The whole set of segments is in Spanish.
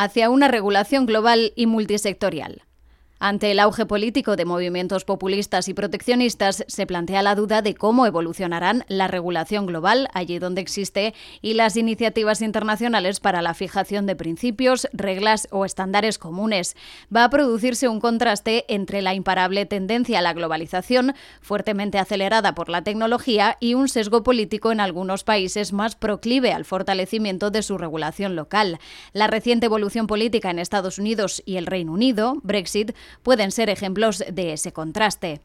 hacia una regulación global y multisectorial. Ante el auge político de movimientos populistas y proteccionistas, se plantea la duda de cómo evolucionarán la regulación global allí donde existe y las iniciativas internacionales para la fijación de principios, reglas o estándares comunes. Va a producirse un contraste entre la imparable tendencia a la globalización, fuertemente acelerada por la tecnología, y un sesgo político en algunos países más proclive al fortalecimiento de su regulación local. La reciente evolución política en Estados Unidos y el Reino Unido, Brexit, pueden ser ejemplos de ese contraste.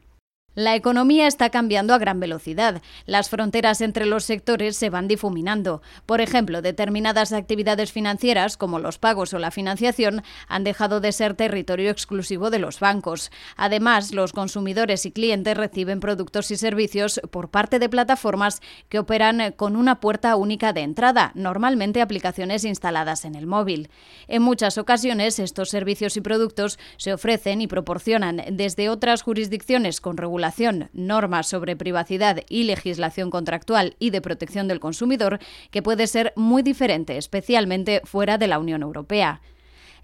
La economía está cambiando a gran velocidad. Las fronteras entre los sectores se van difuminando. Por ejemplo, determinadas actividades financieras, como los pagos o la financiación, han dejado de ser territorio exclusivo de los bancos. Además, los consumidores y clientes reciben productos y servicios por parte de plataformas que operan con una puerta única de entrada, normalmente aplicaciones instaladas en el móvil. En muchas ocasiones, estos servicios y productos se ofrecen y proporcionan desde otras jurisdicciones con regulación normas sobre privacidad y legislación contractual y de protección del consumidor que puede ser muy diferente, especialmente fuera de la Unión Europea.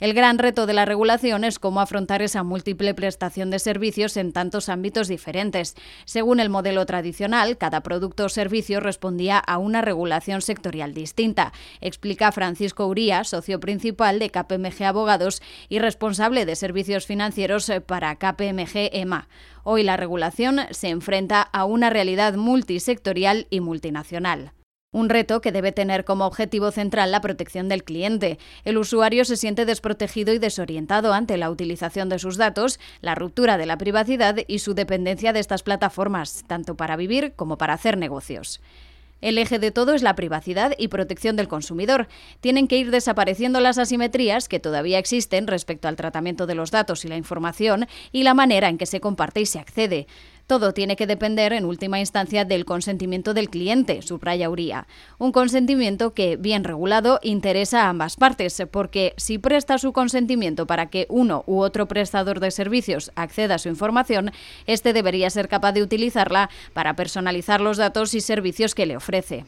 El gran reto de la regulación es cómo afrontar esa múltiple prestación de servicios en tantos ámbitos diferentes. Según el modelo tradicional, cada producto o servicio respondía a una regulación sectorial distinta, explica Francisco Uría, socio principal de KPMG Abogados y responsable de servicios financieros para KPMG EMA. Hoy la regulación se enfrenta a una realidad multisectorial y multinacional. Un reto que debe tener como objetivo central la protección del cliente. El usuario se siente desprotegido y desorientado ante la utilización de sus datos, la ruptura de la privacidad y su dependencia de estas plataformas, tanto para vivir como para hacer negocios. El eje de todo es la privacidad y protección del consumidor. Tienen que ir desapareciendo las asimetrías que todavía existen respecto al tratamiento de los datos y la información y la manera en que se comparte y se accede. Todo tiene que depender en última instancia del consentimiento del cliente, subraya Uría. Un consentimiento que, bien regulado, interesa a ambas partes, porque si presta su consentimiento para que uno u otro prestador de servicios acceda a su información, este debería ser capaz de utilizarla para personalizar los datos y servicios que le ofrece.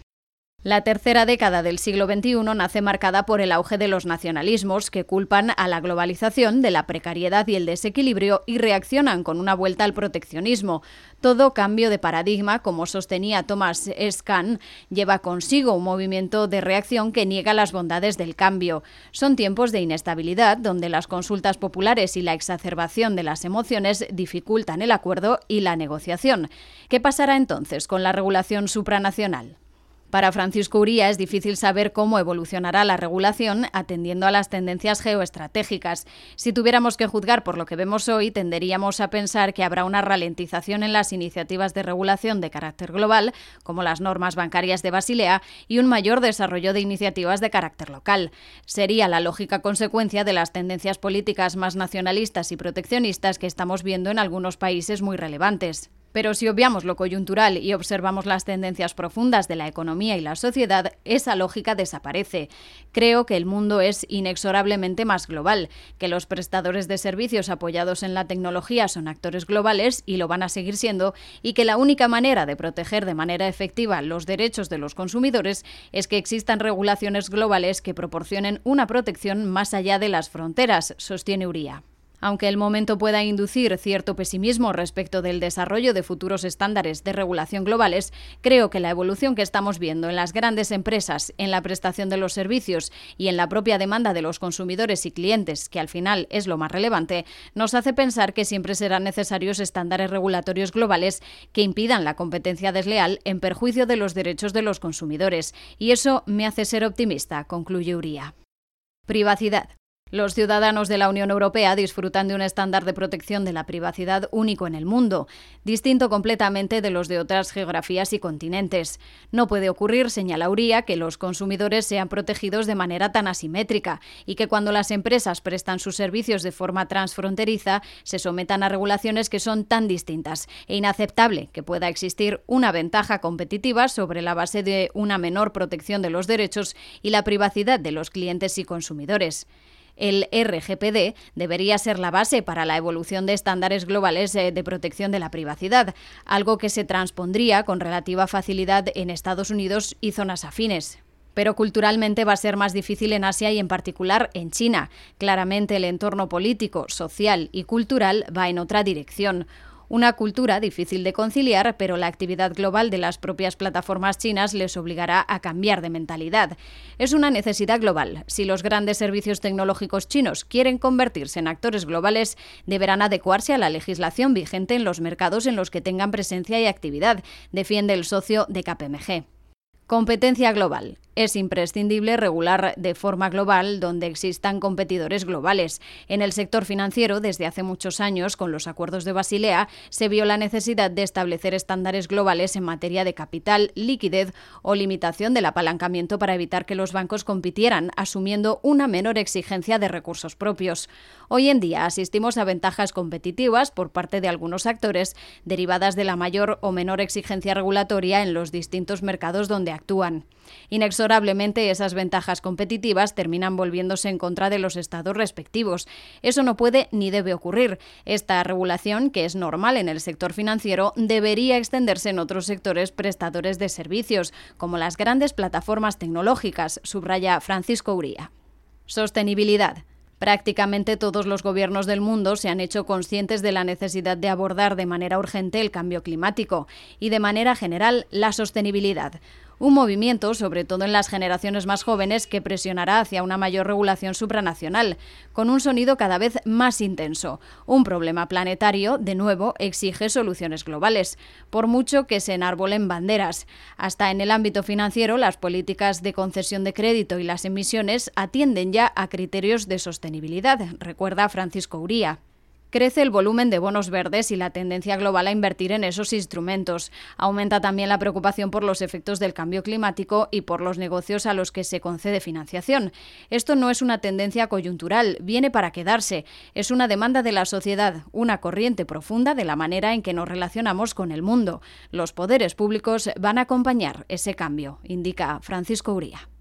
La tercera década del siglo XXI nace marcada por el auge de los nacionalismos que culpan a la globalización de la precariedad y el desequilibrio y reaccionan con una vuelta al proteccionismo. Todo cambio de paradigma, como sostenía Thomas Scan, lleva consigo un movimiento de reacción que niega las bondades del cambio. Son tiempos de inestabilidad donde las consultas populares y la exacerbación de las emociones dificultan el acuerdo y la negociación. ¿Qué pasará entonces con la regulación supranacional? Para Francisco Uría es difícil saber cómo evolucionará la regulación atendiendo a las tendencias geoestratégicas. Si tuviéramos que juzgar por lo que vemos hoy, tenderíamos a pensar que habrá una ralentización en las iniciativas de regulación de carácter global, como las normas bancarias de Basilea, y un mayor desarrollo de iniciativas de carácter local. Sería la lógica consecuencia de las tendencias políticas más nacionalistas y proteccionistas que estamos viendo en algunos países muy relevantes. Pero si obviamos lo coyuntural y observamos las tendencias profundas de la economía y la sociedad, esa lógica desaparece. Creo que el mundo es inexorablemente más global, que los prestadores de servicios apoyados en la tecnología son actores globales y lo van a seguir siendo, y que la única manera de proteger de manera efectiva los derechos de los consumidores es que existan regulaciones globales que proporcionen una protección más allá de las fronteras, sostiene Uría. Aunque el momento pueda inducir cierto pesimismo respecto del desarrollo de futuros estándares de regulación globales, creo que la evolución que estamos viendo en las grandes empresas, en la prestación de los servicios y en la propia demanda de los consumidores y clientes, que al final es lo más relevante, nos hace pensar que siempre serán necesarios estándares regulatorios globales que impidan la competencia desleal en perjuicio de los derechos de los consumidores. Y eso me hace ser optimista, concluye Uría. Privacidad. Los ciudadanos de la Unión Europea disfrutan de un estándar de protección de la privacidad único en el mundo, distinto completamente de los de otras geografías y continentes. No puede ocurrir, señala Uría, que los consumidores sean protegidos de manera tan asimétrica y que cuando las empresas prestan sus servicios de forma transfronteriza se sometan a regulaciones que son tan distintas e inaceptable que pueda existir una ventaja competitiva sobre la base de una menor protección de los derechos y la privacidad de los clientes y consumidores. El RGPD debería ser la base para la evolución de estándares globales eh, de protección de la privacidad, algo que se transpondría con relativa facilidad en Estados Unidos y zonas afines. pero culturalmente va a ser más difícil en Asia y en particular en China. Claramente el entorno político, social y cultural va en otra dirección. Una cultura difícil de conciliar, pero la actividad global de las propias plataformas chinas les obligará a cambiar de mentalidad. Es una necesidad global. Si los grandes servicios tecnológicos chinos quieren convertirse en actores globales, deberán adecuarse a la legislación vigente en los mercados en los que tengan presencia y actividad, defiende el socio de KPMG. Competencia global. Es imprescindible regular de forma global donde existan competidores globales. En el sector financiero, desde hace muchos años, con los acuerdos de Basilea, se vio la necesidad de establecer estándares globales en materia de capital, liquidez o limitación del apalancamiento para evitar que los bancos compitieran, asumiendo una menor exigencia de recursos propios. Hoy en día asistimos a ventajas competitivas por parte de algunos actores derivadas de la mayor o menor exigencia regulatoria en los distintos mercados donde actúan. Inexorablemente esas ventajas competitivas terminan volviéndose en contra de los estados respectivos. Eso no puede ni debe ocurrir. Esta regulación, que es normal en el sector financiero, debería extenderse en otros sectores prestadores de servicios, como las grandes plataformas tecnológicas, subraya Francisco Uría. Sostenibilidad. Prácticamente todos los gobiernos del mundo se han hecho conscientes de la necesidad de abordar de manera urgente el cambio climático y, de manera general, la sostenibilidad un movimiento, sobre todo en las generaciones más jóvenes, que presionará hacia una mayor regulación supranacional, con un sonido cada vez más intenso. Un problema planetario, de nuevo, exige soluciones globales, por mucho que se enarbolen banderas. Hasta en el ámbito financiero, las políticas de concesión de crédito y las emisiones atienden ya a criterios de sostenibilidad, recuerda Francisco Uría. Crece el volumen de bonos verdes y la tendencia global a invertir en esos instrumentos. Aumenta también la preocupación por los efectos del cambio climático y por los negocios a los que se concede financiación. Esto no es una tendencia coyuntural, viene para quedarse. Es una demanda de la sociedad, una corriente profunda de la manera en que nos relacionamos con el mundo. Los poderes públicos van a acompañar ese cambio, indica Francisco Uría.